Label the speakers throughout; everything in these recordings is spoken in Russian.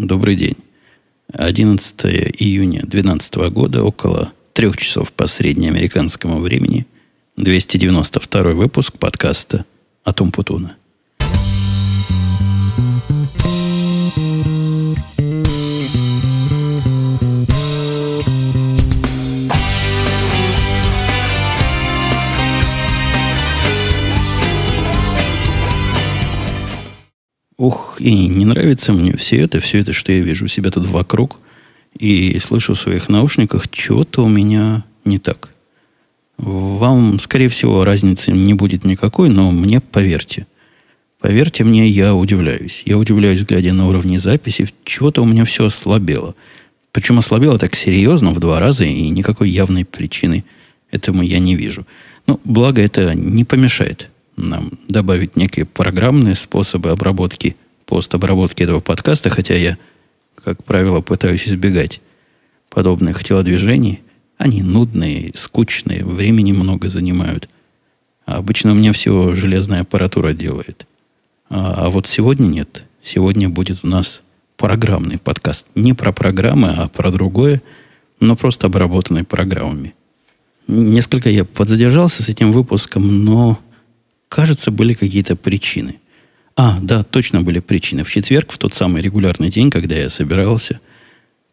Speaker 1: Добрый день. 11 июня 2012 года, около трех часов по среднеамериканскому времени, 292 выпуск подкаста «Атум Путуна». И не нравится мне все это, все это, что я вижу себя тут вокруг, и слышу в своих наушниках, чего-то у меня не так. Вам, скорее всего, разницы не будет никакой, но мне поверьте. Поверьте мне, я удивляюсь. Я удивляюсь, глядя на уровни записи, чего-то у меня все ослабело. Причем ослабело так серьезно в два раза, и никакой явной причины этому я не вижу. Ну, благо это не помешает нам добавить некие программные способы обработки, постобработки этого подкаста, хотя я, как правило, пытаюсь избегать подобных телодвижений. Они нудные, скучные, времени много занимают. А обычно у меня все железная аппаратура делает. А, а вот сегодня нет. Сегодня будет у нас программный подкаст. Не про программы, а про другое, но просто обработанный программами. Несколько я подзадержался с этим выпуском, но Кажется, были какие-то причины. А, да, точно были причины. В четверг, в тот самый регулярный день, когда я собирался,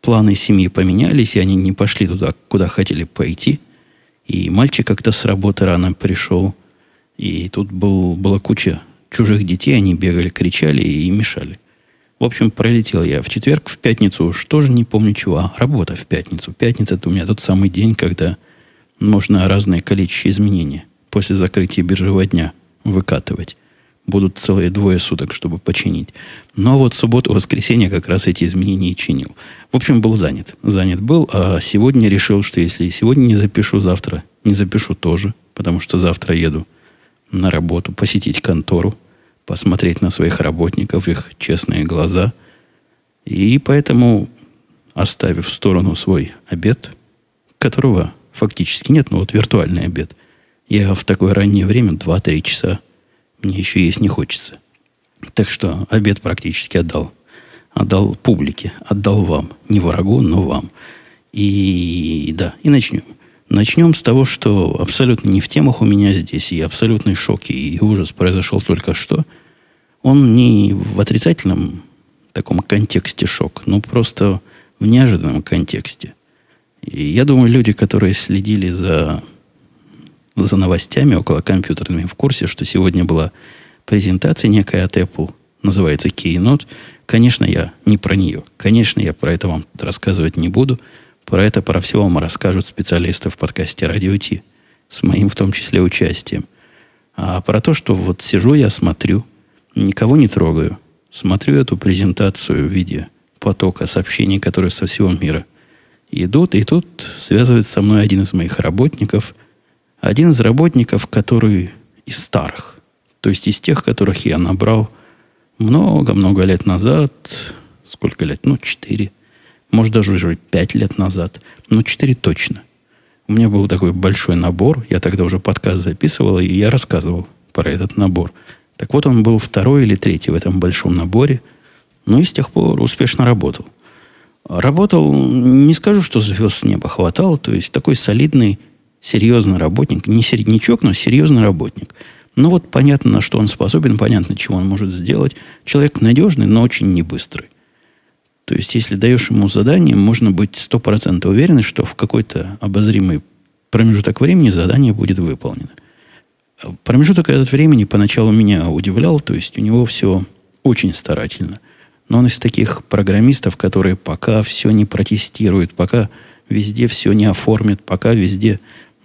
Speaker 1: планы семьи поменялись, и они не пошли туда, куда хотели пойти. И мальчик как-то с работы рано пришел. И тут был, была куча чужих детей, они бегали, кричали и мешали. В общем, пролетел я в четверг, в пятницу уж тоже не помню чего. А, работа в пятницу. Пятница – это у меня тот самый день, когда можно разное количество изменений после закрытия биржевого дня выкатывать. Будут целые двое суток, чтобы починить. Но вот субботу, воскресенье как раз эти изменения и чинил. В общем, был занят. Занят был, а сегодня решил, что если сегодня не запишу, завтра не запишу тоже, потому что завтра еду на работу, посетить контору, посмотреть на своих работников, их честные глаза. И поэтому, оставив в сторону свой обед, которого фактически нет, но вот виртуальный обед – я в такое раннее время, 2-3 часа, мне еще есть не хочется. Так что обед практически отдал. Отдал публике, отдал вам. Не врагу, но вам. И да, и начнем. Начнем с того, что абсолютно не в темах у меня здесь, и абсолютный шок и ужас произошел только что. Он не в отрицательном таком контексте шок, но просто в неожиданном контексте. И я думаю, люди, которые следили за за новостями около компьютерными в курсе, что сегодня была презентация некая от Apple, называется Keynote. Конечно, я не про нее. Конечно, я про это вам рассказывать не буду. Про это, про все вам расскажут специалисты в подкасте Радио Ти. С моим в том числе участием. А про то, что вот сижу я, смотрю, никого не трогаю. Смотрю эту презентацию в виде потока сообщений, которые со всего мира идут. И тут связывается со мной один из моих работников – один из работников, который из старых, то есть из тех, которых я набрал много-много лет назад, сколько лет? Ну, четыре. Может, даже уже пять лет назад. Ну, четыре точно. У меня был такой большой набор. Я тогда уже подкаст записывал, и я рассказывал про этот набор. Так вот, он был второй или третий в этом большом наборе. Ну, и с тех пор успешно работал. Работал, не скажу, что звезд с неба хватало, то есть такой солидный серьезный работник, не середнячок, но серьезный работник. Ну вот понятно, на что он способен, понятно, чего он может сделать. Человек надежный, но очень не быстрый. То есть, если даешь ему задание, можно быть стопроцентно уверен, что в какой-то обозримый промежуток времени задание будет выполнено. Промежуток этот времени поначалу меня удивлял, то есть у него все очень старательно. Но он из таких программистов, которые пока все не протестируют, пока везде все не оформят, пока везде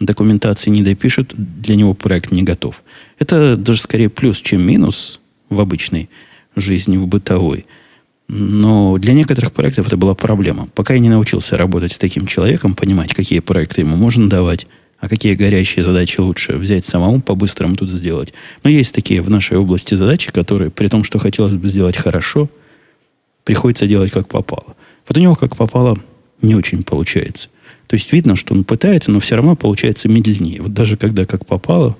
Speaker 1: документации не допишет, для него проект не готов. Это даже скорее плюс, чем минус в обычной жизни, в бытовой. Но для некоторых проектов это была проблема. Пока я не научился работать с таким человеком, понимать, какие проекты ему можно давать, а какие горящие задачи лучше взять самому по-быстрому тут сделать. Но есть такие в нашей области задачи, которые, при том, что хотелось бы сделать хорошо, приходится делать как попало. Вот у него как попало не очень получается. То есть видно, что он пытается, но все равно получается медленнее. Вот даже когда как попало,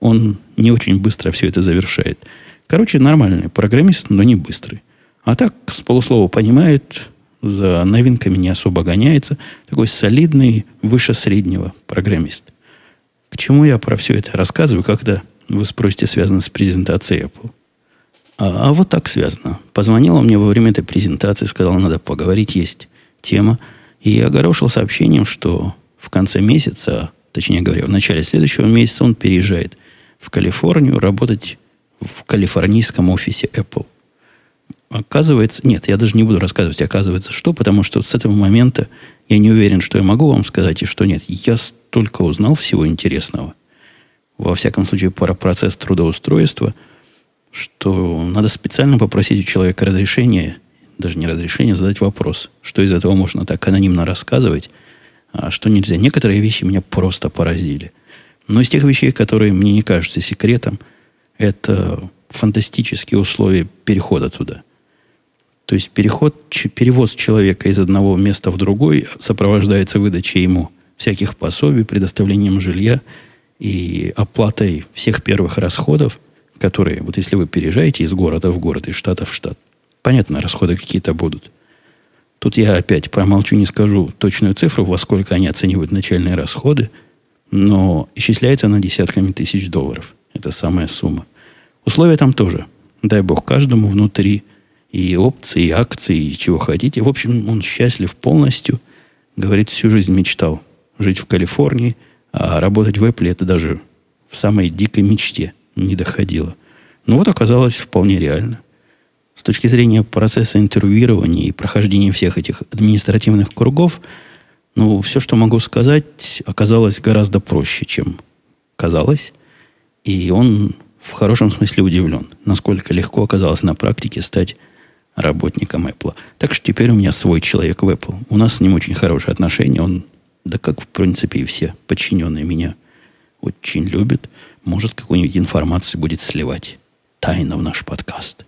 Speaker 1: он не очень быстро все это завершает. Короче, нормальный программист, но не быстрый. А так, с полуслова понимает, за новинками не особо гоняется. Такой солидный, выше среднего программист. К чему я про все это рассказываю, когда вы спросите, связано с презентацией Apple? А, а вот так связано. Позвонила мне во время этой презентации, сказала, надо поговорить, есть тема. И огорошил сообщением, что в конце месяца, точнее говоря, в начале следующего месяца он переезжает в Калифорнию работать в калифорнийском офисе Apple. Оказывается, нет, я даже не буду рассказывать, оказывается, что, потому что с этого момента я не уверен, что я могу вам сказать и что нет. Я столько узнал всего интересного. Во всяком случае, про процесс трудоустройства, что надо специально попросить у человека разрешения, даже не разрешения, задать вопрос, что из этого можно так анонимно рассказывать, а что нельзя. Некоторые вещи меня просто поразили. Но из тех вещей, которые мне не кажутся секретом, это фантастические условия перехода туда. То есть переход, перевоз человека из одного места в другой сопровождается выдачей ему всяких пособий, предоставлением жилья и оплатой всех первых расходов, которые, вот если вы переезжаете из города в город, из штата в штат, понятно, расходы какие-то будут. Тут я опять промолчу, не скажу точную цифру, во сколько они оценивают начальные расходы, но исчисляется на десятками тысяч долларов. Это самая сумма. Условия там тоже. Дай бог каждому внутри – и опции, и акции, и чего хотите. В общем, он счастлив полностью. Говорит, всю жизнь мечтал жить в Калифорнии, а работать в Apple это даже в самой дикой мечте не доходило. Но вот оказалось вполне реально. С точки зрения процесса интервьюирования и прохождения всех этих административных кругов, ну, все, что могу сказать, оказалось гораздо проще, чем казалось. И он в хорошем смысле удивлен, насколько легко оказалось на практике стать работником Apple. Так что теперь у меня свой человек в Apple. У нас с ним очень хорошие отношения. Он, да как в принципе и все подчиненные меня, очень любит. Может, какую-нибудь информацию будет сливать тайно в наш подкаст.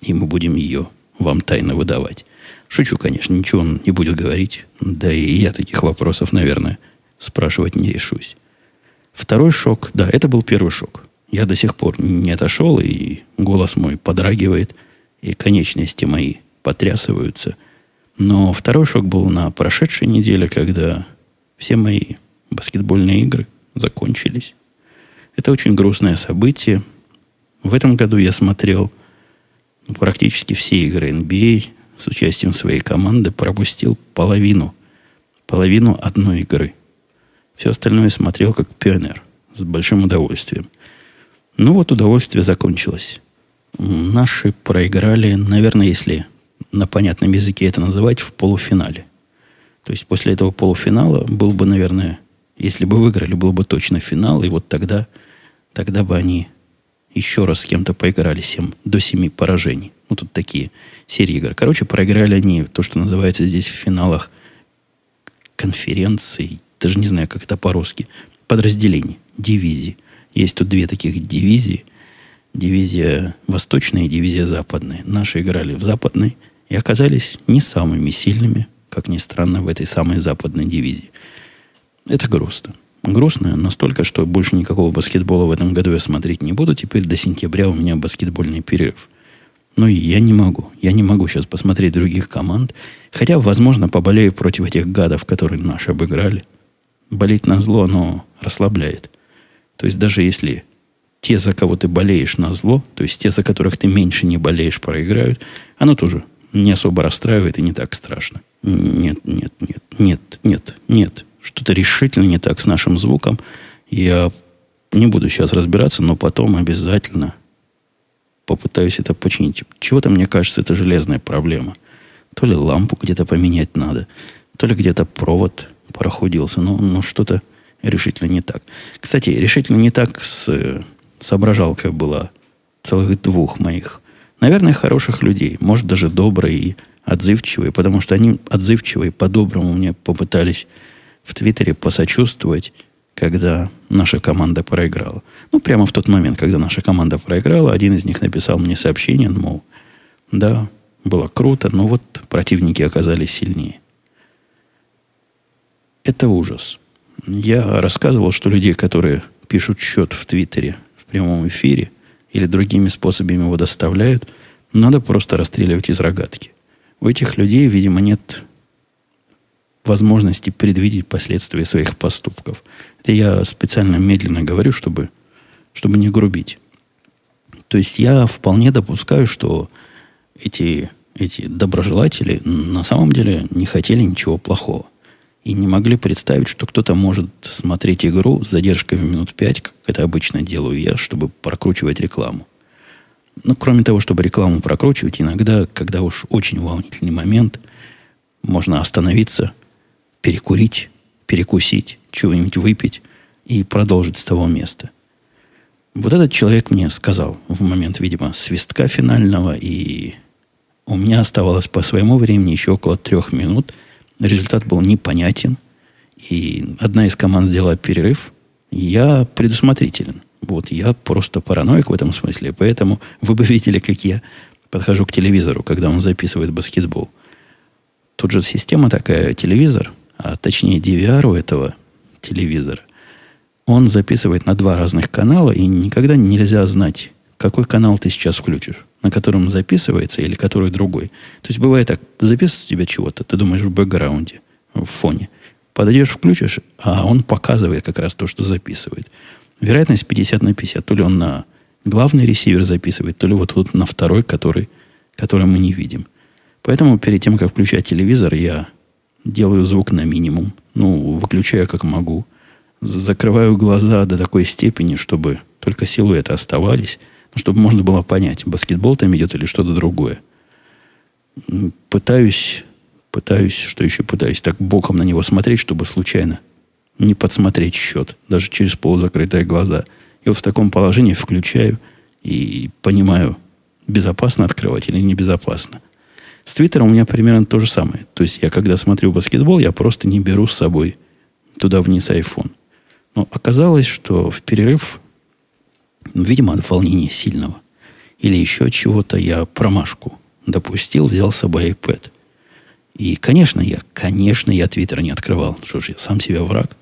Speaker 1: И мы будем ее вам тайно выдавать. Шучу, конечно, ничего он не будет говорить. Да и я таких вопросов, наверное, спрашивать не решусь. Второй шок, да, это был первый шок. Я до сих пор не отошел, и голос мой подрагивает – и конечности мои потрясываются. Но второй шок был на прошедшей неделе, когда все мои баскетбольные игры закончились. Это очень грустное событие. В этом году я смотрел практически все игры NBA с участием своей команды, пропустил половину, половину одной игры. Все остальное смотрел как пионер, с большим удовольствием. Ну вот удовольствие закончилось. Наши проиграли, наверное, если на понятном языке это называть, в полуфинале. То есть после этого полуфинала был бы, наверное, если бы выиграли, был бы точно финал, и вот тогда, тогда бы они еще раз с кем-то поиграли 7, до 7 поражений. Ну, тут такие серии игр. Короче, проиграли они то, что называется здесь в финалах конференций, даже не знаю, как это по-русски, подразделений, дивизий. Есть тут две таких дивизии – дивизия восточная и дивизия западная. Наши играли в западной и оказались не самыми сильными, как ни странно, в этой самой западной дивизии. Это грустно. Грустно настолько, что больше никакого баскетбола в этом году я смотреть не буду. Теперь до сентября у меня баскетбольный перерыв. Но и я не могу. Я не могу сейчас посмотреть других команд. Хотя, возможно, поболею против этих гадов, которые наши обыграли. Болеть на зло, оно расслабляет. То есть даже если те, за кого ты болеешь на зло, то есть те, за которых ты меньше не болеешь, проиграют, оно тоже не особо расстраивает и не так страшно. Нет, нет, нет, нет, нет, нет. Что-то решительно не так с нашим звуком. Я не буду сейчас разбираться, но потом обязательно попытаюсь это починить. Чего-то, мне кажется, это железная проблема. То ли лампу где-то поменять надо, то ли где-то провод прохудился. Но, но что-то решительно не так. Кстати, решительно не так с соображалка была целых двух моих. Наверное, хороших людей. Может, даже добрые и отзывчивые, потому что они отзывчивые, по-доброму мне попытались в Твиттере посочувствовать, когда наша команда проиграла. Ну, прямо в тот момент, когда наша команда проиграла, один из них написал мне сообщение, мол, да, было круто, но вот противники оказались сильнее. Это ужас. Я рассказывал, что людей, которые пишут счет в Твиттере прямом эфире или другими способами его доставляют, надо просто расстреливать из рогатки. У этих людей, видимо, нет возможности предвидеть последствия своих поступков. Это я специально медленно говорю, чтобы, чтобы не грубить. То есть я вполне допускаю, что эти, эти доброжелатели на самом деле не хотели ничего плохого. И не могли представить, что кто-то может смотреть игру с задержкой в минут пять, как это обычно делаю я, чтобы прокручивать рекламу. Но кроме того, чтобы рекламу прокручивать, иногда, когда уж очень волнительный момент, можно остановиться, перекурить, перекусить, чего-нибудь выпить и продолжить с того места. Вот этот человек мне сказал в момент, видимо, свистка финального, и у меня оставалось по своему времени еще около трех минут. Результат был непонятен. И одна из команд сделала перерыв. Я предусмотрителен. Вот, я просто параноик в этом смысле. Поэтому вы бы видели, как я подхожу к телевизору, когда он записывает баскетбол. Тут же система такая, телевизор, а точнее DVR у этого телевизора, он записывает на два разных канала, и никогда нельзя знать, какой канал ты сейчас включишь, на котором записывается или который другой. То есть бывает так, записывает у тебя чего-то, ты думаешь в бэкграунде, в фоне. Подойдешь, включишь, а он показывает как раз то, что записывает. Вероятность 50 на 50. То ли он на главный ресивер записывает, то ли вот тут на второй, который, который мы не видим. Поэтому перед тем, как включать телевизор, я делаю звук на минимум. Ну, выключаю как могу. Закрываю глаза до такой степени, чтобы только силуэты оставались, ну, чтобы можно было понять, баскетбол там идет или что-то другое. Пытаюсь, пытаюсь, что еще пытаюсь, так боком на него смотреть, чтобы случайно не подсмотреть счет, даже через полузакрытые глаза. И вот в таком положении включаю и понимаю, безопасно открывать или небезопасно. С Твиттером у меня примерно то же самое. То есть я, когда смотрю баскетбол, я просто не беру с собой туда вниз iPhone. Но оказалось, что в перерыв, видимо, от волнения сильного или еще чего-то, я промашку допустил, взял с собой iPad. И, конечно, я, конечно, я Твиттер не открывал. Что ж, я сам себе враг.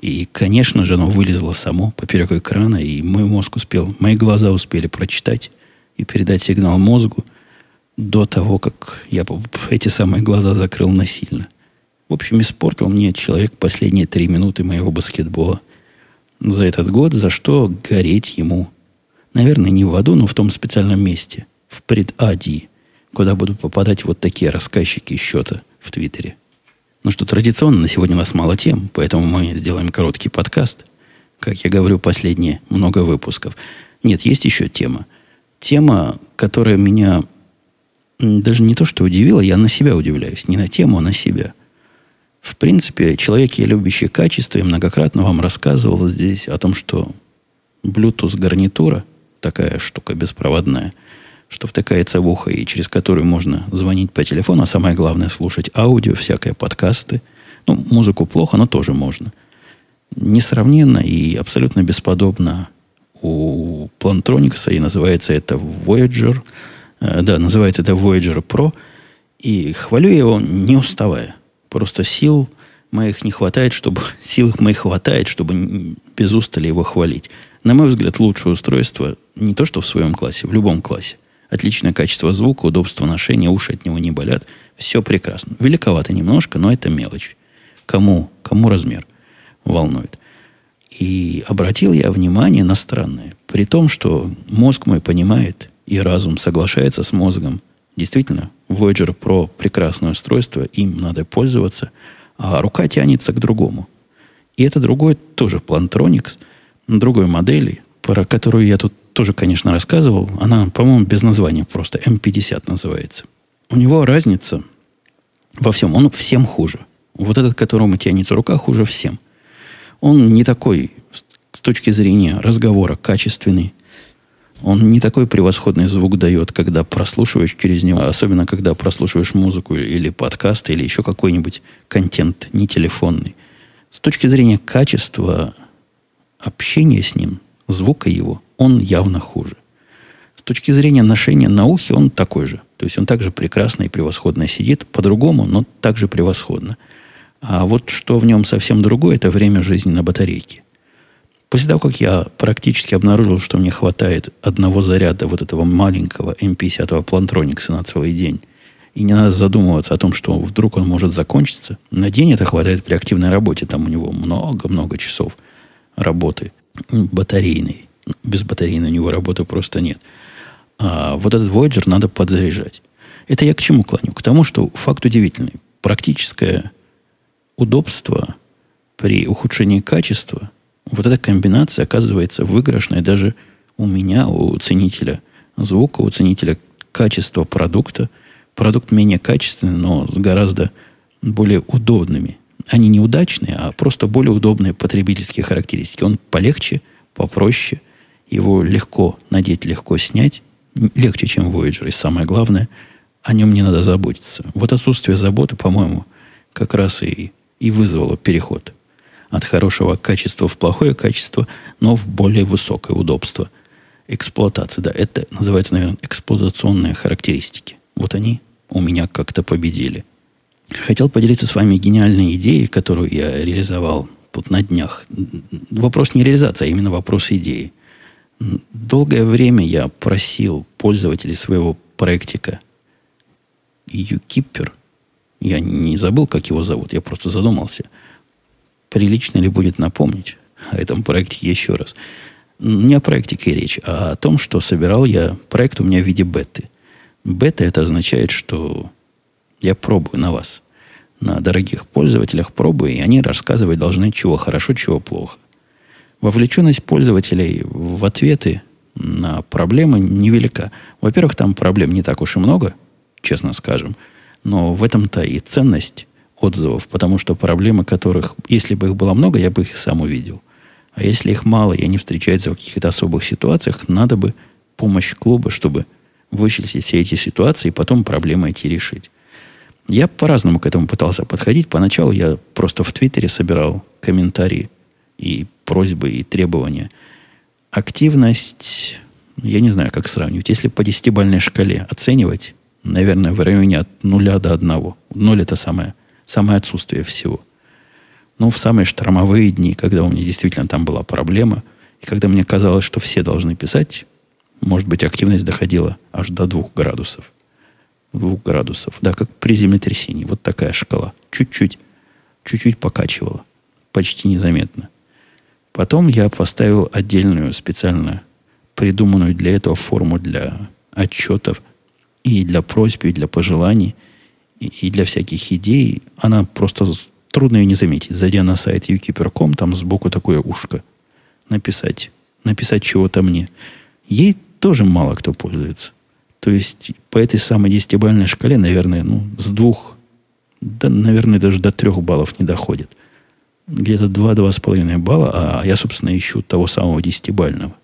Speaker 1: И, конечно же, оно вылезло само поперек экрана, и мой мозг успел, мои глаза успели прочитать и передать сигнал мозгу до того, как я эти самые глаза закрыл насильно. В общем, испортил мне человек последние три минуты моего баскетбола за этот год, за что гореть ему, наверное, не в аду, но в том специальном месте, в предадии, куда будут попадать вот такие рассказчики счета в Твиттере. Ну что, традиционно на сегодня у нас мало тем, поэтому мы сделаем короткий подкаст. Как я говорю, последние много выпусков. Нет, есть еще тема. Тема, которая меня даже не то, что удивила, я на себя удивляюсь. Не на тему, а на себя. В принципе, человек, я любящий качество, я многократно вам рассказывал здесь о том, что Bluetooth гарнитура, такая штука беспроводная – что втыкается в ухо и через которую можно звонить по телефону, а самое главное слушать аудио, всякие подкасты. Ну, музыку плохо, но тоже можно. Несравненно и абсолютно бесподобно у Plantronics, и называется это Voyager. Э, да, называется это Voyager Pro. И хвалю я его не уставая. Просто сил моих не хватает, чтобы... Сил моих хватает, чтобы без устали его хвалить. На мой взгляд, лучшее устройство не то, что в своем классе, в любом классе. Отличное качество звука, удобство ношения, уши от него не болят. Все прекрасно. Великовато немножко, но это мелочь. Кому, кому размер волнует. И обратил я внимание на странное. При том, что мозг мой понимает, и разум соглашается с мозгом. Действительно, Voyager Pro прекрасное устройство, им надо пользоваться, а рука тянется к другому. И это другой тоже Plantronics, другой модели, про которую я тут тоже, конечно, рассказывал. Она, по-моему, без названия просто. М50 называется. У него разница во всем. Он всем хуже. Вот этот, которому тянется рука, хуже всем. Он не такой, с точки зрения разговора, качественный. Он не такой превосходный звук дает, когда прослушиваешь через него, особенно когда прослушиваешь музыку или подкаст, или еще какой-нибудь контент не телефонный. С точки зрения качества общения с ним, звука его, он явно хуже. С точки зрения ношения на ухе он такой же. То есть он также прекрасно и превосходно сидит, по-другому, но также превосходно. А вот что в нем совсем другое, это время жизни на батарейке. После того, как я практически обнаружил, что мне хватает одного заряда вот этого маленького M50 Plantronics на целый день, и не надо задумываться о том, что вдруг он может закончиться, на день это хватает при активной работе. Там у него много-много часов работы батарейной. Без батарейной у него работы просто нет. А вот этот Voyager надо подзаряжать. Это я к чему клоню? К тому, что факт удивительный. Практическое удобство при ухудшении качества, вот эта комбинация оказывается выигрышной даже у меня, у ценителя звука, у ценителя качества продукта. Продукт менее качественный, но с гораздо более удобными. Они не удачные, а просто более удобные потребительские характеристики. Он полегче, попроще, его легко надеть, легко снять, легче, чем Voyager. И самое главное, о нем не надо заботиться. Вот отсутствие заботы, по-моему, как раз и, и вызвало переход от хорошего качества в плохое качество, но в более высокое удобство эксплуатации. Да, это называется, наверное, эксплуатационные характеристики. Вот они у меня как-то победили. Хотел поделиться с вами гениальной идеей, которую я реализовал тут на днях. Вопрос не реализации, а именно вопрос идеи. Долгое время я просил пользователей своего проектика UKeeper, я не забыл, как его зовут, я просто задумался – прилично ли будет напомнить о этом проекте еще раз. Не о проектике речь, а о том, что собирал я проект у меня в виде беты. Бета это означает, что я пробую на вас, на дорогих пользователях пробую, и они рассказывать должны, чего хорошо, чего плохо. Вовлеченность пользователей в ответы на проблемы невелика. Во-первых, там проблем не так уж и много, честно скажем, но в этом-то и ценность отзывов, потому что проблемы которых, если бы их было много, я бы их сам увидел. А если их мало, и они встречаются в каких-то особых ситуациях, надо бы помощь клуба, чтобы вычислить все эти ситуации и потом проблемы эти решить. Я по-разному к этому пытался подходить. Поначалу я просто в Твиттере собирал комментарии и просьбы, и требования. Активность, я не знаю, как сравнивать. Если по десятибальной шкале оценивать, наверное, в районе от нуля до одного. Ноль это самое самое отсутствие всего. Ну, в самые штормовые дни, когда у меня действительно там была проблема, и когда мне казалось, что все должны писать, может быть, активность доходила аж до двух градусов. Двух градусов. Да, как при землетрясении. Вот такая шкала. Чуть-чуть, чуть-чуть покачивала. Почти незаметно. Потом я поставил отдельную специально придуманную для этого форму для отчетов и для просьб, и для пожеланий – и для всяких идей, она просто трудно ее не заметить. Зайдя на сайт ukeeper.com, там сбоку такое ушко. Написать. Написать чего-то мне. Ей тоже мало кто пользуется. То есть по этой самой десятибальной шкале, наверное, ну, с двух, да, наверное, даже до трех баллов не доходит. Где-то два-два с половиной балла, а я, собственно, ищу того самого десятибального.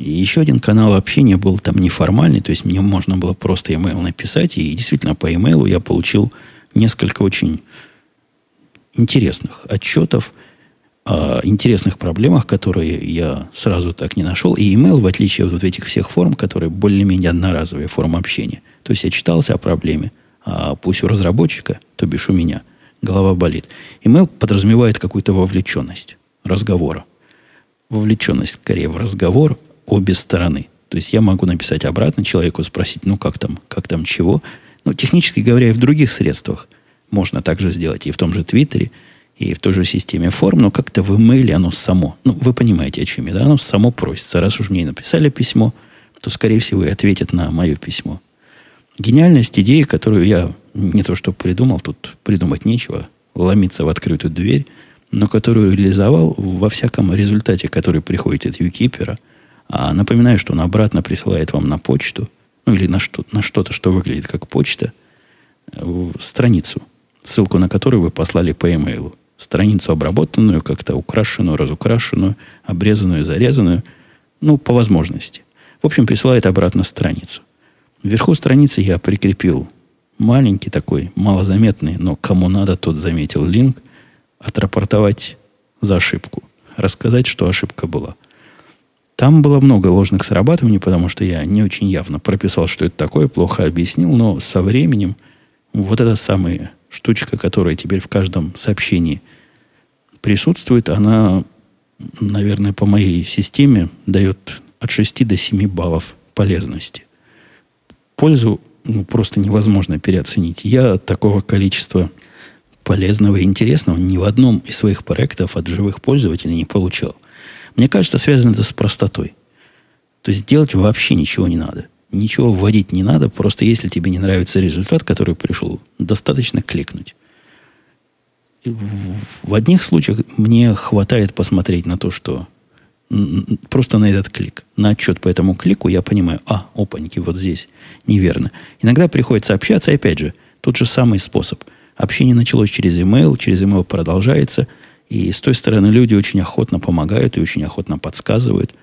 Speaker 1: И еще один канал общения был там неформальный, то есть мне можно было просто email написать, и действительно по email я получил несколько очень интересных отчетов о интересных проблемах, которые я сразу так не нашел. И email, в отличие от вот этих всех форм, которые более-менее одноразовые формы общения. То есть я читался о проблеме, а пусть у разработчика, то бишь у меня, голова болит. Email подразумевает какую-то вовлеченность разговора. Вовлеченность скорее в разговор, обе стороны. То есть я могу написать обратно человеку, спросить, ну как там, как там чего. Но технически говоря, и в других средствах можно также сделать, и в том же Твиттере, и в той же системе форм, но как-то в имейле оно само. Ну, вы понимаете, о чем я, да? Оно само просится. Раз уж мне написали письмо, то, скорее всего, и ответят на мое письмо. Гениальность идеи, которую я не то что придумал, тут придумать нечего, ломиться в открытую дверь, но которую реализовал во всяком результате, который приходит от юкипера – а напоминаю, что он обратно присылает вам на почту, ну или на, что, на что-то, что выглядит как почта, страницу, ссылку на которую вы послали по e-mail. Страницу обработанную, как-то украшенную, разукрашенную, обрезанную, зарезанную, ну, по возможности. В общем, присылает обратно страницу. Вверху страницы я прикрепил маленький такой, малозаметный, но кому надо, тот заметил линк, отрапортовать за ошибку. Рассказать, что ошибка была – там было много ложных срабатываний, потому что я не очень явно прописал, что это такое, плохо объяснил, но со временем вот эта самая штучка, которая теперь в каждом сообщении присутствует, она наверное, по моей системе дает от 6 до 7 баллов полезности. Пользу ну, просто невозможно переоценить. Я такого количества полезного и интересного ни в одном из своих проектов от живых пользователей не получал. Мне кажется, связано это с простотой. То есть делать вообще ничего не надо. Ничего вводить не надо, просто если тебе не нравится результат, который пришел, достаточно кликнуть. В одних случаях мне хватает посмотреть на то, что просто на этот клик, на отчет по этому клику я понимаю, а, опаньки, вот здесь неверно. Иногда приходится общаться, и опять же, тот же самый способ. Общение началось через email, через email продолжается, и с той стороны люди очень охотно помогают и очень охотно подсказывают.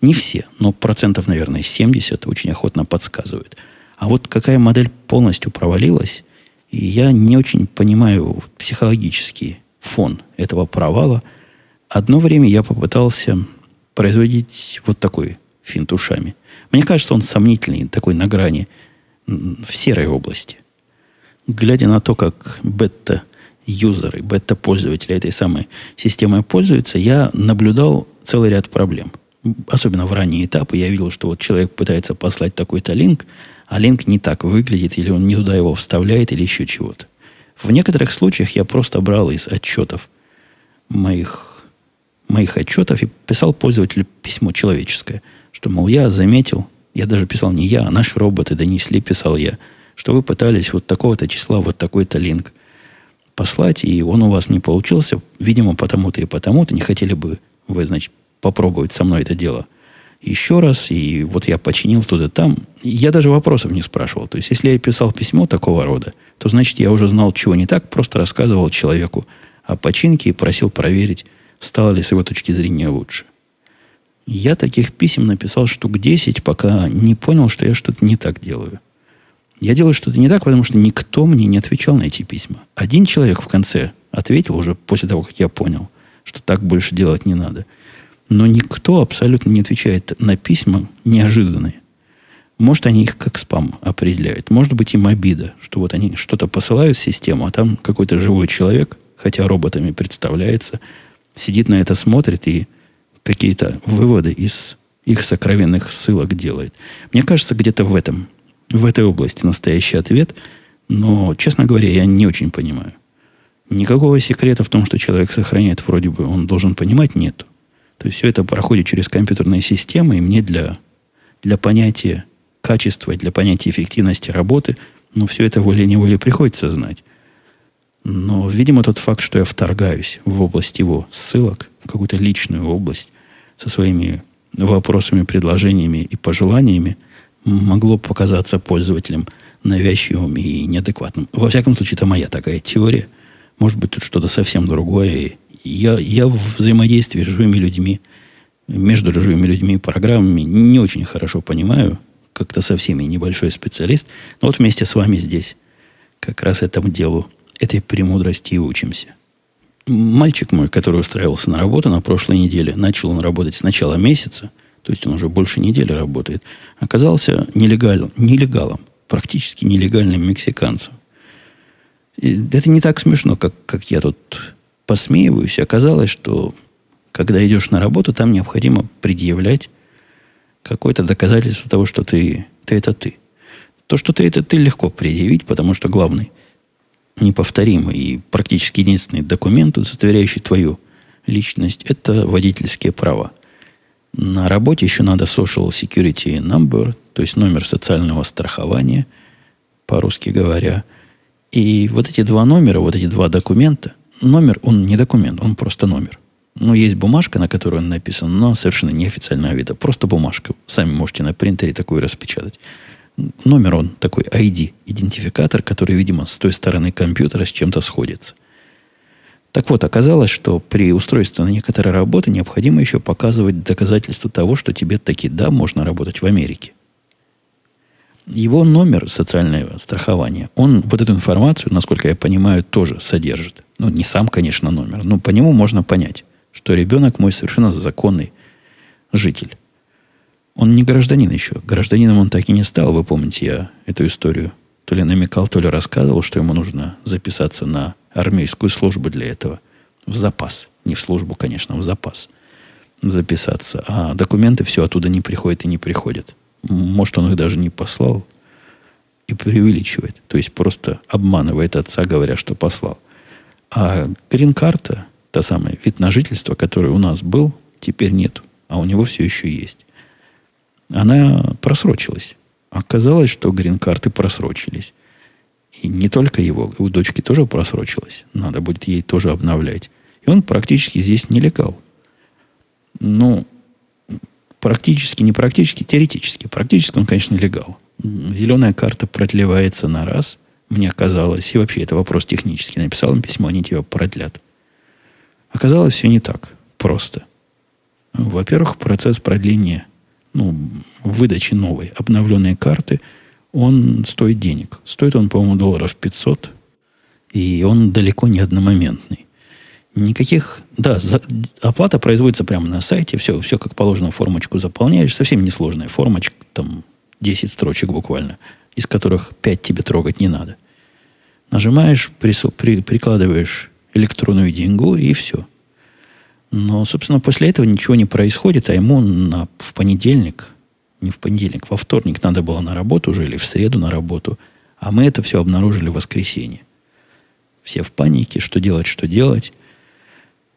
Speaker 1: Не все, но процентов, наверное, 70 очень охотно подсказывают. А вот какая модель полностью провалилась, и я не очень понимаю психологический фон этого провала. Одно время я попытался производить вот такой финт ушами. Мне кажется, он сомнительный, такой на грани, в серой области. Глядя на то, как бета-юзеры, бета-пользователи этой самой системой пользуются, я наблюдал целый ряд проблем. Особенно в ранние этапы я видел, что вот человек пытается послать такой-то линк, а линк не так выглядит, или он не туда его вставляет, или еще чего-то. В некоторых случаях я просто брал из отчетов моих моих отчетов и писал пользователю письмо человеческое, что, мол, я заметил, я даже писал не я, а наши роботы донесли, писал я, что вы пытались вот такого-то числа, вот такой-то линк послать, и он у вас не получился, видимо, потому-то и потому-то, не хотели бы вы, значит, попробовать со мной это дело еще раз, и вот я починил туда там. Я даже вопросов не спрашивал. То есть, если я писал письмо такого рода, то, значит, я уже знал, чего не так, просто рассказывал человеку о починке и просил проверить, стало ли с его точки зрения лучше. Я таких писем написал штук 10, пока не понял, что я что-то не так делаю. Я делаю что-то не так, потому что никто мне не отвечал на эти письма. Один человек в конце ответил уже после того, как я понял, что так больше делать не надо. Но никто абсолютно не отвечает на письма неожиданные. Может, они их как спам определяют. Может быть, им обида, что вот они что-то посылают в систему, а там какой-то живой человек, хотя роботами представляется, сидит на это, смотрит и какие-то выводы из их сокровенных ссылок делает. Мне кажется, где-то в этом, в этой области настоящий ответ, но, честно говоря, я не очень понимаю. Никакого секрета в том, что человек сохраняет, вроде бы он должен понимать, нету. То есть все это проходит через компьютерные системы, и мне для, для понятия качества, для понятия эффективности работы, ну, все это волей-неволей приходится знать. Но, видимо, тот факт, что я вторгаюсь в область его ссылок, в какую-то личную область со своими вопросами, предложениями и пожеланиями, могло показаться пользователям навязчивым и неадекватным. Во всяком случае, это моя такая теория. Может быть, тут что-то совсем другое. Я, я в взаимодействии с живыми людьми, между живыми людьми и программами не очень хорошо понимаю. Как-то со всеми небольшой специалист. Но вот вместе с вами здесь как раз этому делу этой премудрости и учимся. Мальчик мой, который устраивался на работу на прошлой неделе, начал он работать с начала месяца, то есть он уже больше недели работает, оказался нелегал, нелегалом, практически нелегальным мексиканцем. И это не так смешно, как, как я тут посмеиваюсь. Оказалось, что когда идешь на работу, там необходимо предъявлять какое-то доказательство того, что ты, ты это ты. То, что ты это ты, легко предъявить, потому что главный – неповторимый и практически единственный документ, удостоверяющий твою личность, это водительские права. На работе еще надо Social Security Number, то есть номер социального страхования, по-русски говоря. И вот эти два номера, вот эти два документа, номер, он не документ, он просто номер. Ну, есть бумажка, на которой он написан, но совершенно неофициального вида. Просто бумажка. Сами можете на принтере такую распечатать номер он такой ID, идентификатор, который, видимо, с той стороны компьютера с чем-то сходится. Так вот, оказалось, что при устройстве на некоторые работы необходимо еще показывать доказательства того, что тебе таки да, можно работать в Америке. Его номер социального страхования, он вот эту информацию, насколько я понимаю, тоже содержит. Ну, не сам, конечно, номер, но по нему можно понять, что ребенок мой совершенно законный житель. Он не гражданин еще. Гражданином он так и не стал. Вы помните, я эту историю то ли намекал, то ли рассказывал, что ему нужно записаться на армейскую службу для этого. В запас. Не в службу, конечно, в запас. записаться, а документы все оттуда не приходят и не приходят. Может, он их даже не послал и преувеличивает. То есть просто обманывает отца, говоря, что послал. А грин-карта, та самая вид на жительство, который у нас был, теперь нет, а у него все еще есть. Она просрочилась. Оказалось, что грин-карты просрочились. И не только его, у дочки тоже просрочилась. Надо будет ей тоже обновлять. И он практически здесь нелегал. Ну, практически, не практически, теоретически. Практически он, конечно, легал. Зеленая карта продлевается на раз, мне казалось, и вообще это вопрос технический. Написал им письмо, они тебя продлят. Оказалось, все не так просто. Во-первых, процесс продления, ну, выдачи новой, обновленной карты, он стоит денег. Стоит он, по-моему, долларов 500, и он далеко не одномоментный. Никаких, да, за, оплата производится прямо на сайте, все, все как положено, формочку заполняешь, совсем несложная формочка, там 10 строчек буквально, из которых 5 тебе трогать не надо. Нажимаешь, присыл, при, прикладываешь электронную деньгу и все. Но, собственно, после этого ничего не происходит, а ему на, в понедельник, не в понедельник, во вторник надо было на работу уже или в среду на работу, а мы это все обнаружили в воскресенье. Все в панике, что делать, что делать.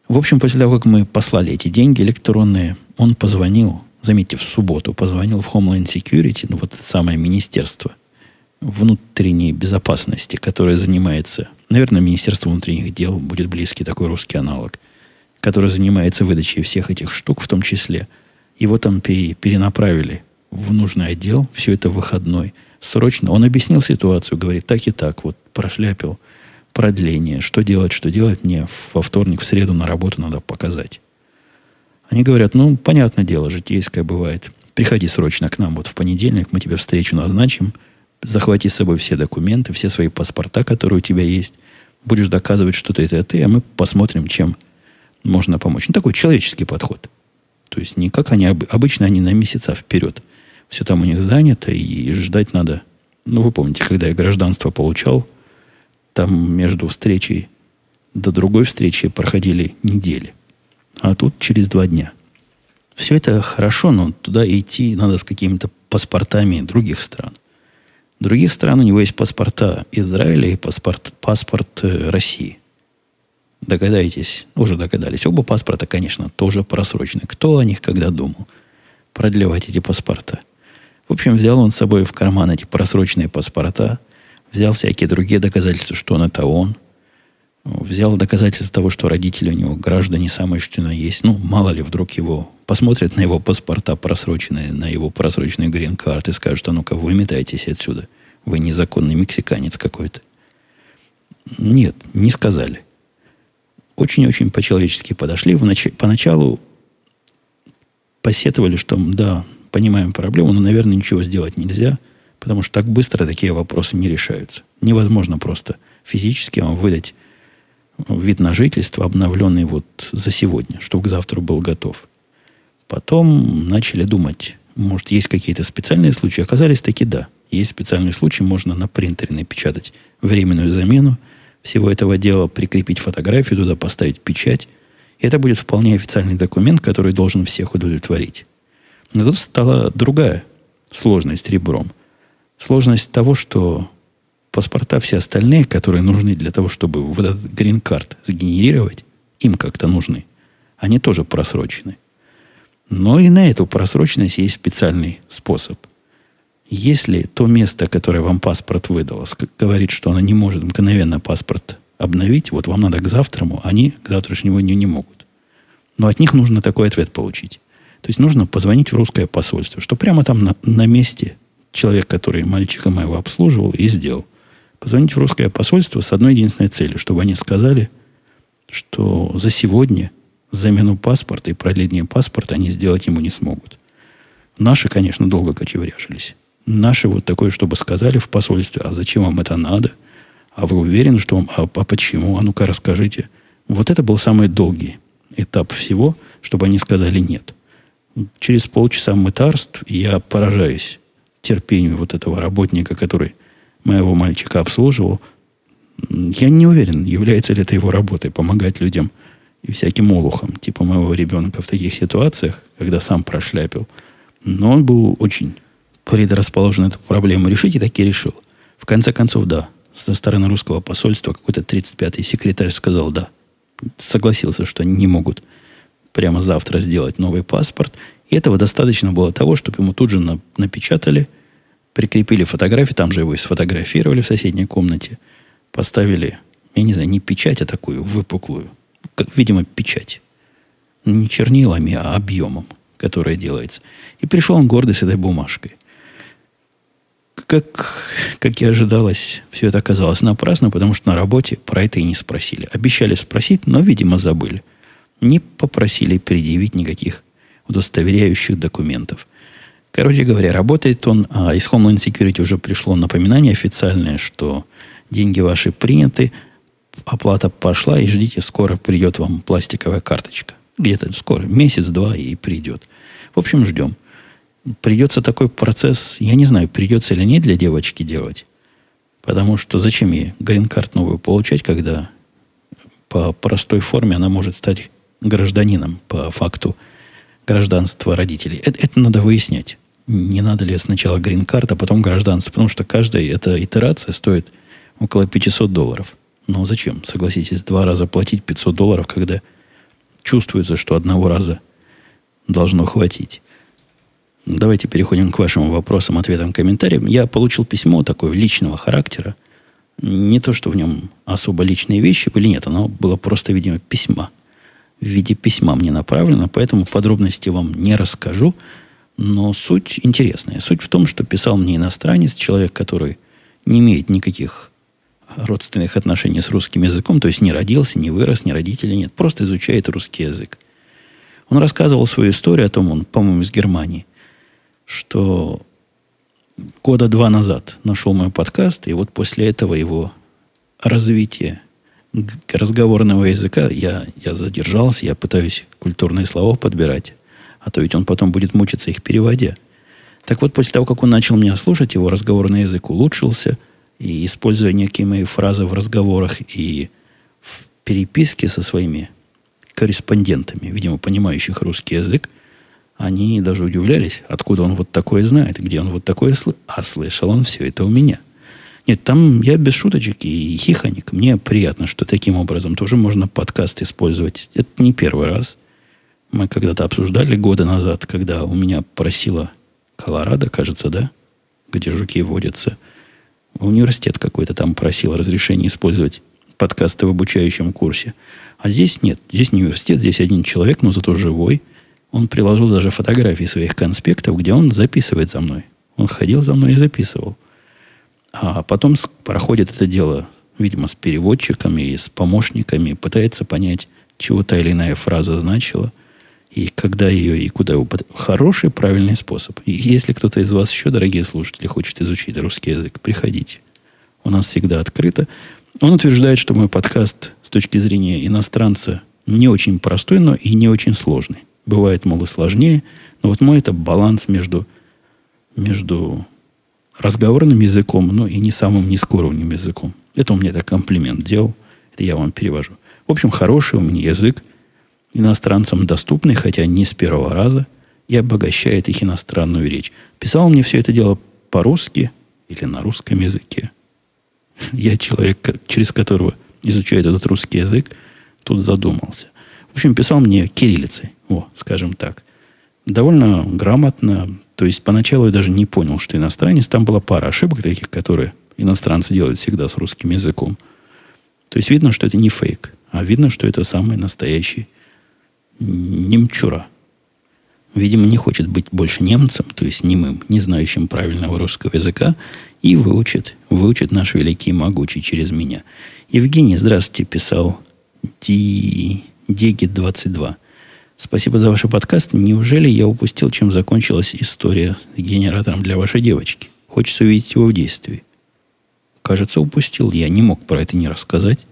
Speaker 1: В общем, после того, как мы послали эти деньги электронные, он позвонил, заметьте, в субботу позвонил в Homeland Security, ну вот это самое министерство внутренней безопасности, которое занимается, наверное, Министерство внутренних дел будет близкий такой русский аналог, которое занимается выдачей всех этих штук в том числе. Его там перенаправили в нужный отдел, все это выходной. Срочно. Он объяснил ситуацию, говорит, так и так, вот прошляпил продление. Что делать, что делать мне во вторник, в среду на работу надо показать. Они говорят, ну, понятное дело, житейское бывает. Приходи срочно к нам вот в понедельник, мы тебе встречу назначим. Захвати с собой все документы, все свои паспорта, которые у тебя есть. Будешь доказывать, что ты это ты, а мы посмотрим, чем можно помочь. Ну, такой человеческий подход. То есть не как они обычно, они на месяца вперед. Все там у них занято, и ждать надо. Ну, вы помните, когда я гражданство получал, там между встречей до другой встречи проходили недели. А тут через два дня. Все это хорошо, но туда идти надо с какими-то паспортами других стран. Других стран у него есть паспорта Израиля и паспорт, паспорт э, России. Догадаетесь? Уже догадались. Оба паспорта, конечно, тоже просрочены. Кто о них когда думал? Продлевать эти паспорта. В общем, взял он с собой в карман эти просроченные паспорта, Взял всякие другие доказательства, что он это он. Взял доказательства того, что родители у него граждане самые что на есть. Ну, мало ли, вдруг его посмотрят на его паспорта просроченные, на его просроченный грин-карт и скажут, а ну-ка, выметайтесь отсюда. Вы незаконный мексиканец какой-то. Нет, не сказали. Очень-очень по-человечески подошли. Внач... Поначалу посетовали, что да, понимаем проблему, но, наверное, ничего сделать нельзя – Потому что так быстро такие вопросы не решаются. Невозможно просто физически вам выдать вид на жительство, обновленный вот за сегодня, чтобы к завтра был готов. Потом начали думать, может, есть какие-то специальные случаи. Оказались таки да. Есть специальные случаи, можно на принтере напечатать временную замену всего этого дела, прикрепить фотографию туда, поставить печать. И это будет вполне официальный документ, который должен всех удовлетворить. Но тут стала другая сложность ребром. Сложность того, что паспорта все остальные, которые нужны для того, чтобы вот этот грин-карт сгенерировать, им как-то нужны. Они тоже просрочены. Но и на эту просроченность есть специальный способ. Если то место, которое вам паспорт выдало, говорит, что оно не может мгновенно паспорт обновить, вот вам надо к завтраму, они к завтрашнему дню не могут. Но от них нужно такой ответ получить. То есть нужно позвонить в русское посольство, что прямо там на, на месте человек, который мальчика моего обслуживал, и сделал. Позвонить в русское посольство с одной единственной целью, чтобы они сказали, что за сегодня замену паспорта и продление паспорта они сделать ему не смогут. Наши, конечно, долго кочевряжились. Наши вот такое, чтобы сказали в посольстве, а зачем вам это надо? А вы уверены, что вам... А, а почему? А ну-ка расскажите. Вот это был самый долгий этап всего, чтобы они сказали нет. Через полчаса мытарств я поражаюсь терпению вот этого работника, который моего мальчика обслуживал, я не уверен, является ли это его работой, помогать людям и всяким олухом, типа моего ребенка в таких ситуациях, когда сам прошляпил. Но он был очень предрасположен эту проблему решить и таки решил. В конце концов, да, со стороны русского посольства какой-то 35-й секретарь сказал да. Согласился, что не могут прямо завтра сделать новый паспорт. И этого достаточно было того, чтобы ему тут же на, напечатали, прикрепили фотографию, там же его и сфотографировали в соседней комнате, поставили, я не знаю, не печать, а такую выпуклую, как, видимо, печать. Не чернилами, а объемом, которая делается. И пришел он гордый с этой бумажкой – как, как и ожидалось, все это оказалось напрасно, потому что на работе про это и не спросили. Обещали спросить, но, видимо, забыли. Не попросили предъявить никаких удостоверяющих документов. Короче говоря, работает он, а из Homeland Security уже пришло напоминание официальное, что деньги ваши приняты, оплата пошла, и ждите, скоро придет вам пластиковая карточка. Где-то скоро, месяц-два и придет. В общем, ждем придется такой процесс, я не знаю, придется или нет для девочки делать. Потому что зачем ей грин-карт новую получать, когда по простой форме она может стать гражданином по факту гражданства родителей. Это, это надо выяснять. Не надо ли сначала грин-карта, а потом гражданство. Потому что каждая эта итерация стоит около 500 долларов. Но зачем, согласитесь, два раза платить 500 долларов, когда чувствуется, что одного раза должно хватить. Давайте переходим к вашим вопросам, ответам, комментариям. Я получил письмо такое личного характера. Не то, что в нем особо личные вещи были, нет, оно было просто, видимо, письма. В виде письма мне направлено, поэтому подробности вам не расскажу. Но суть интересная. Суть в том, что писал мне иностранец, человек, который не имеет никаких родственных отношений с русским языком, то есть не родился, не вырос, ни родителей нет, просто изучает русский язык. Он рассказывал свою историю о том, он, по-моему, из Германии – что года два назад нашел мой подкаст, и вот после этого его развития разговорного языка я, я задержался, я пытаюсь культурные слова подбирать, а то ведь он потом будет мучиться их переводя. Так вот, после того, как он начал меня слушать, его разговорный язык улучшился, и используя некие мои фразы в разговорах и в переписке со своими корреспондентами, видимо, понимающих русский язык, они даже удивлялись, откуда он вот такое знает, где он вот такое слышал. А слышал он все это у меня. Нет, там я без шуточек и хихоник. Мне приятно, что таким образом тоже можно подкаст использовать. Это не первый раз. Мы когда-то обсуждали года назад, когда у меня просила Колорадо, кажется, да, где жуки водятся. Университет какой-то там просил разрешение использовать подкасты в обучающем курсе. А здесь нет. Здесь не университет, здесь один человек, но зато живой – он приложил даже фотографии своих конспектов, где он записывает за мной. Он ходил за мной и записывал. А потом проходит это дело, видимо, с переводчиками и с помощниками, пытается понять, чего та или иная фраза значила, и когда ее, и куда его... Хороший, правильный способ. И если кто-то из вас еще, дорогие слушатели, хочет изучить русский язык, приходите. У нас всегда открыто. Он утверждает, что мой подкаст с точки зрения иностранца не очень простой, но и не очень сложный. Бывает, мол, и сложнее. Но вот мой это баланс между, между разговорным языком, ну и не самым низкоуровневым языком. Это он мне так комплимент делал. Это я вам перевожу. В общем, хороший у меня язык. Иностранцам доступный, хотя не с первого раза. И обогащает их иностранную речь. Писал мне все это дело по-русски или на русском языке. Я человек, через которого изучает этот русский язык, тут задумался. Общем, писал мне кириллицей. О, скажем так. Довольно грамотно. То есть поначалу я даже не понял, что иностранец. Там была пара ошибок таких, которые иностранцы делают всегда с русским языком. То есть видно, что это не фейк, а видно, что это самый настоящий немчура. Видимо, не хочет быть больше немцем, то есть немым, не знающим правильного русского языка, и выучит, выучит наш великий и могучий через меня. Евгений, здравствуйте, писал Ди... Дегит 22. Спасибо за ваши подкасты. Неужели я упустил, чем закончилась история с генератором для вашей девочки? Хочется увидеть его в действии. Кажется, упустил. Я не мог про это не рассказать.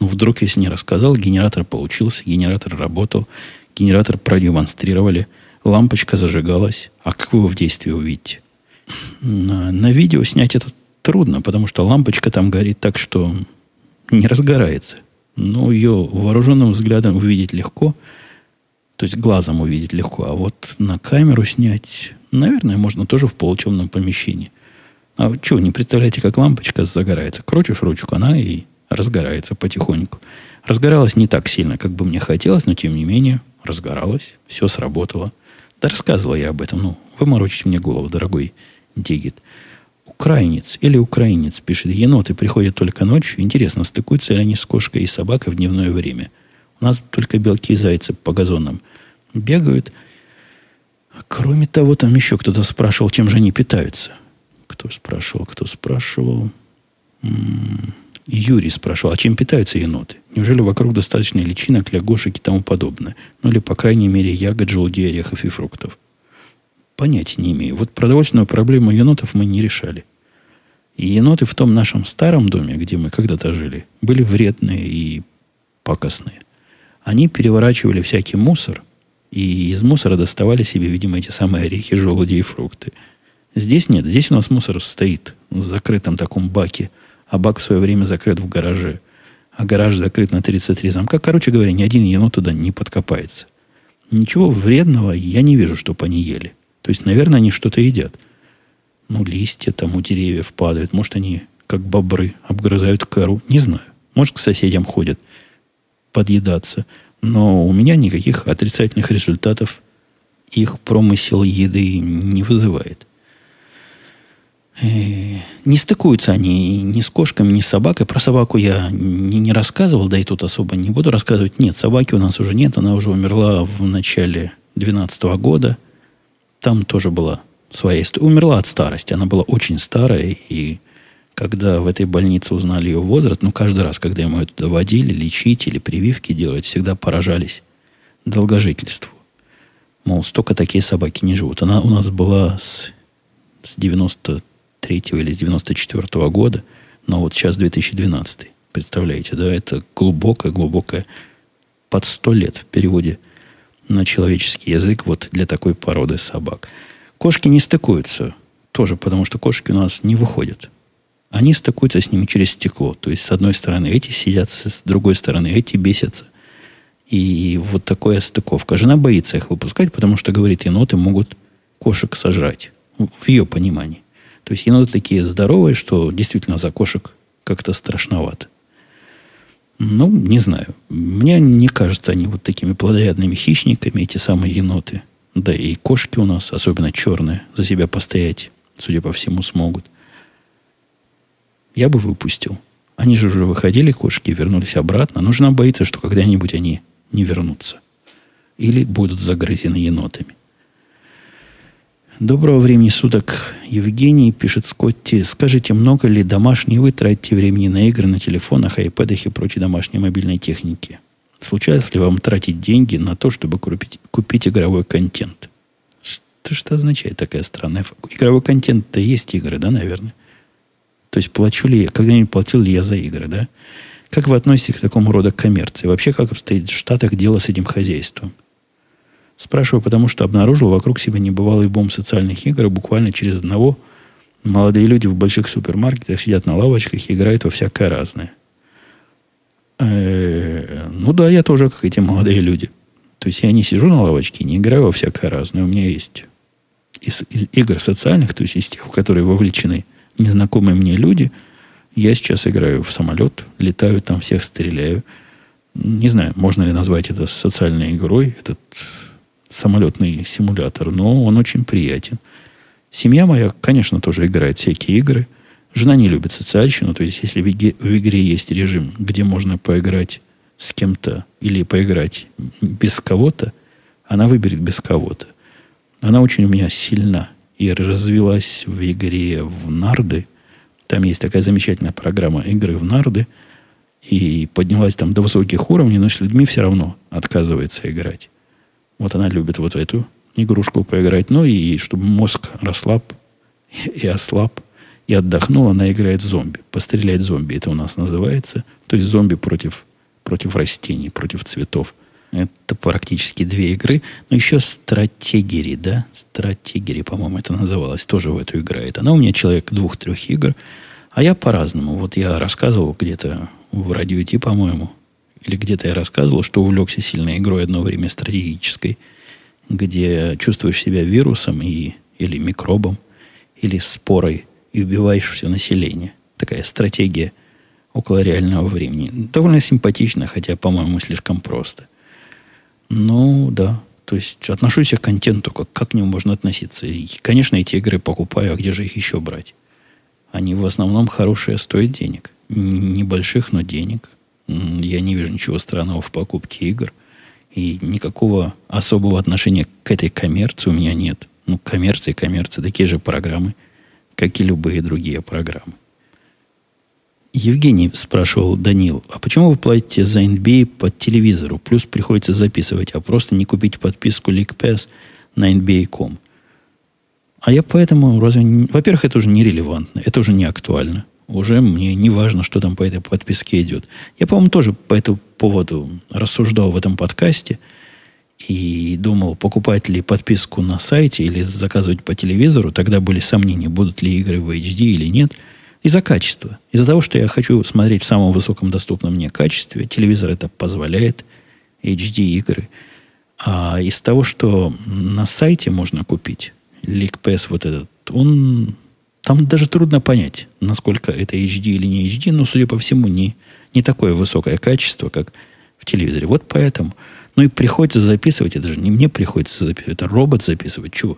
Speaker 1: Но вдруг, если не рассказал, генератор получился, генератор работал, генератор продемонстрировали, лампочка зажигалась. А как вы его в действии увидите? На, на видео снять это трудно, потому что лампочка там горит так, что не разгорается. Но ее вооруженным взглядом увидеть легко. То есть глазом увидеть легко. А вот на камеру снять, наверное, можно тоже в полутемном помещении. А что, не представляете, как лампочка загорается? Крутишь ручку, она и разгорается потихоньку. Разгоралась не так сильно, как бы мне хотелось, но тем не менее разгоралась, все сработало. Да рассказывал я об этом. Ну, вы морочите мне голову, дорогой Дигит. Украинец или украинец пишет, еноты приходят только ночью. Интересно, стыкуются ли они с кошкой и собакой в дневное время? У нас только белки и зайцы по газонам бегают. Кроме того, там еще кто-то спрашивал, чем же они питаются. Кто спрашивал, кто спрашивал? Юрий спрашивал, а чем питаются еноты? Неужели вокруг достаточно личинок, лягушек и тому подобное? Ну или, по крайней мере, ягод, желудей, орехов и фруктов? Понятия не имею. Вот продовольственную проблему енотов мы не решали. И еноты в том нашем старом доме, где мы когда-то жили, были вредные и пакостные. Они переворачивали всякий мусор, и из мусора доставали себе, видимо, эти самые орехи, желуди и фрукты. Здесь нет. Здесь у нас мусор стоит в закрытом таком баке – а бак в свое время закрыт в гараже, а гараж закрыт на 33 замка. Короче говоря, ни один енот туда не подкопается. Ничего вредного я не вижу, чтобы они ели. То есть, наверное, они что-то едят. Ну, листья там у деревьев падают. Может, они, как бобры, обгрызают кору. Не знаю. Может, к соседям ходят подъедаться. Но у меня никаких отрицательных результатов их промысел еды не вызывает. Э, не стыкуются они ни с кошками, ни с собакой. Про собаку я не, не рассказывал, да и тут особо не буду рассказывать. Нет, собаки у нас уже нет. Она уже умерла в начале 2012 года. Там тоже была история. Умерла от старости. Она была очень старая. И когда в этой больнице узнали ее возраст, ну, каждый раз, когда ему туда водили, лечить или прививки делать, всегда поражались долгожительству. Мол, столько такие собаки не живут. Она у нас была с, с 90 93 или с 94 -го года, но вот сейчас 2012. Представляете, да, это глубокое-глубокое под сто лет в переводе на человеческий язык вот для такой породы собак. Кошки не стыкуются тоже, потому что кошки у нас не выходят. Они стыкуются с ними через стекло. То есть, с одной стороны, эти сидят, с другой стороны, эти бесятся. И вот такая стыковка. Жена боится их выпускать, потому что, говорит, еноты могут кошек сожрать. В ее понимании. То есть еноты такие здоровые, что действительно за кошек как-то страшновато. Ну, не знаю. Мне не кажется они вот такими плодоядными хищниками, эти самые еноты. Да и кошки у нас, особенно черные, за себя постоять, судя по всему, смогут. Я бы выпустил. Они же уже выходили, кошки, и вернулись обратно. Нужно боиться, что когда-нибудь они не вернутся. Или будут загрызены енотами. Доброго времени суток, Евгений, пишет Скотти. Скажите, много ли домашней вы тратите времени на игры на телефонах, айпэдах и прочей домашней мобильной технике? Случается ли вам тратить деньги на то, чтобы купить, купить игровой контент? Что, что означает такая странная... Игровой контент-то есть игры, да, наверное? То есть плачу ли я, когда-нибудь платил ли я за игры, да? Как вы относитесь к такому роду коммерции? Вообще, как обстоит в Штатах дело с этим хозяйством? Спрашиваю, потому что обнаружил вокруг себя небывалый бом социальных игр, и буквально через одного молодые люди в больших супермаркетах сидят на лавочках и играют во всякое разное. Э, ну да, я тоже, как эти молодые люди. То есть я не сижу на лавочке, не играю во всякое разное. У меня есть из, из игр социальных, то есть из тех, в которые вовлечены незнакомые мне люди, я сейчас играю в самолет, летаю там, всех стреляю. Не знаю, можно ли назвать это социальной игрой, этот самолетный симулятор, но он очень приятен. Семья моя, конечно, тоже играет всякие игры. Жена не любит социальщину, то есть если в игре, в игре есть режим, где можно поиграть с кем-то или поиграть без кого-то, она выберет без кого-то. Она очень у меня сильна и развилась в игре в нарды. Там есть такая замечательная программа игры в нарды. И поднялась там до высоких уровней, но с людьми все равно отказывается играть. Вот она любит вот эту игрушку поиграть. Ну и чтобы мозг расслаб и ослаб, и отдохнул, она играет зомби. Пострелять зомби, это у нас называется. То есть зомби против, против растений, против цветов. Это практически две игры. Но еще стратегири, да? Стратегири, по-моему, это называлось. Тоже в эту играет. Она у меня человек двух-трех игр. А я по-разному. Вот я рассказывал где-то в радио Ти, по-моему, или где-то я рассказывал, что увлекся сильной игрой одно время стратегической, где чувствуешь себя вирусом и, или микробом, или спорой, и убиваешь все население. Такая стратегия около реального времени. Довольно симпатично, хотя, по-моему, слишком просто. Ну, да. То есть отношусь я к контенту, как, как к нему можно относиться. И, конечно, эти игры покупаю, а где же их еще брать? Они в основном хорошие, стоят денег. Небольших, но денег. Я не вижу ничего странного в покупке игр. И никакого особого отношения к этой коммерции у меня нет. Ну, коммерция и коммерция, такие же программы, как и любые другие программы. Евгений спрашивал Данил, а почему вы платите за NBA по телевизору? Плюс приходится записывать, а просто не купить подписку League Pass на NBA.com. А я поэтому разве... Во-первых, это уже нерелевантно, это уже не актуально. Уже мне не важно, что там по этой подписке идет. Я, по-моему, тоже по этому поводу рассуждал в этом подкасте и думал, покупать ли подписку на сайте или заказывать по телевизору. Тогда были сомнения, будут ли игры в HD или нет – из-за качества. Из-за того, что я хочу смотреть в самом высоком доступном мне качестве. Телевизор это позволяет. HD игры. А из того, что на сайте можно купить, LeakPass вот этот, он... Там даже трудно понять, насколько это HD или не HD, но, судя по всему, не, не такое высокое качество, как в телевизоре. Вот поэтому. Ну и приходится записывать, это же не мне приходится записывать, это робот записывать. Чего?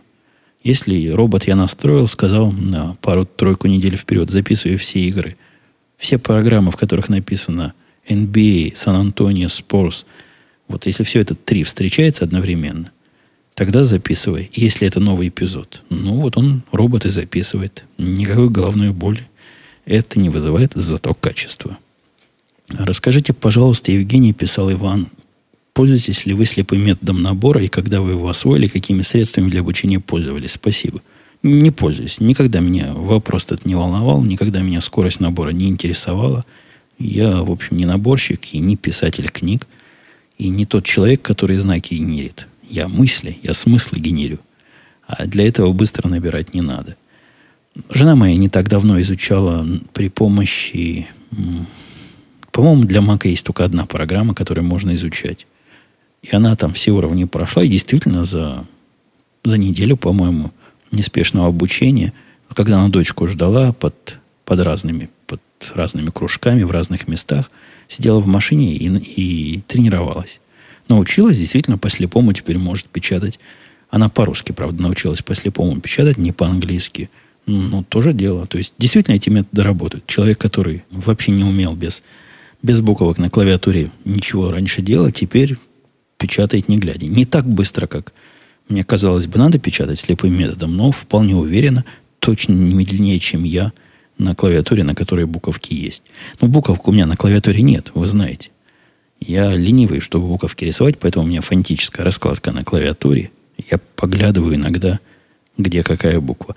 Speaker 1: Если робот я настроил, сказал на пару-тройку недель вперед, записываю все игры, все программы, в которых написано NBA, Сан-Антонио, Спорс, вот если все это три встречается одновременно, тогда записывай. Если это новый эпизод, ну вот он, робот и записывает. Никакой головной боли это не вызывает, зато качество. Расскажите, пожалуйста, Евгений, писал Иван, Пользуетесь ли вы слепым методом набора, и когда вы его освоили, какими средствами для обучения пользовались? Спасибо. Не пользуюсь. Никогда меня вопрос этот не волновал, никогда меня скорость набора не интересовала. Я, в общем, не наборщик и не писатель книг, и не тот человек, который знаки генерит. Я мысли, я смыслы генерю. А для этого быстро набирать не надо. Жена моя не так давно изучала при помощи... По-моему, для Мака есть только одна программа, которую можно изучать. И она там все уровни прошла, и действительно за, за неделю, по-моему, неспешного обучения, когда она дочку ждала под, под, разными, под разными кружками в разных местах, сидела в машине и, и тренировалась. Научилась действительно по-слепому теперь может печатать. Она по-русски, правда, научилась по-слепому печатать, не по-английски. Ну, тоже дело. То есть, действительно, эти методы работают. Человек, который вообще не умел без, без буквок на клавиатуре ничего раньше делать, теперь печатает не глядя. Не так быстро, как мне казалось бы, надо печатать слепым методом, но вполне уверенно, точно не медленнее, чем я на клавиатуре, на которой буковки есть. Но буковок у меня на клавиатуре нет, вы знаете. Я ленивый, чтобы буковки рисовать, поэтому у меня фонетическая раскладка на клавиатуре. Я поглядываю иногда, где какая буква.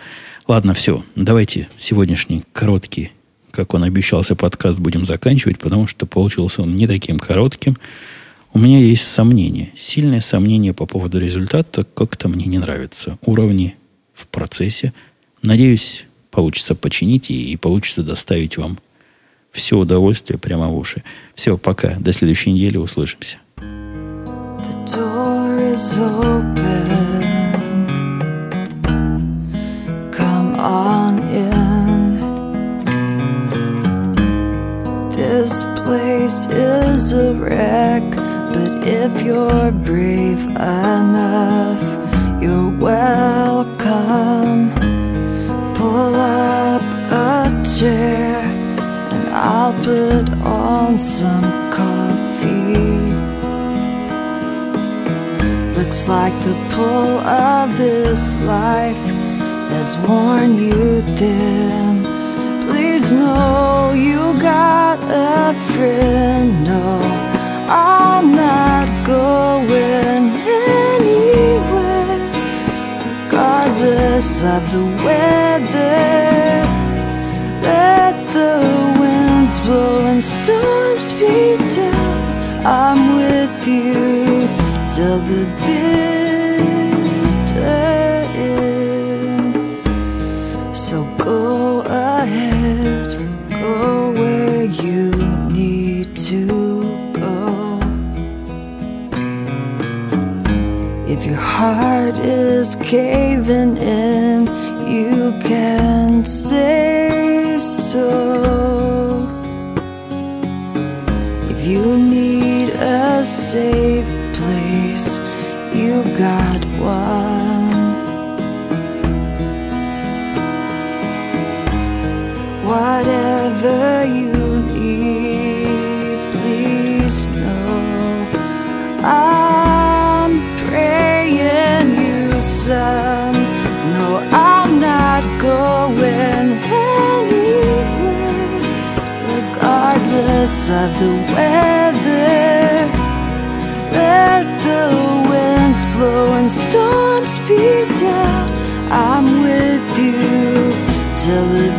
Speaker 1: Ладно, все. Давайте сегодняшний короткий, как он обещался, подкаст будем заканчивать, потому что получился он не таким коротким. У меня есть сомнения, сильное сомнение по поводу результата, как-то мне не нравятся уровни в процессе. Надеюсь, получится починить и, и получится доставить вам все удовольствие прямо в уши. Все, пока. До следующей недели услышимся. This place is a wreck. But if you're brave enough, you're welcome. Pull up a chair and I'll put on some coffee. Looks like the pull of this life has worn you thin. Please know you got a friend. No I'm dearest till the bitter end. So go ahead, go where you need to go.
Speaker 2: If your heart is caving in, you can. selling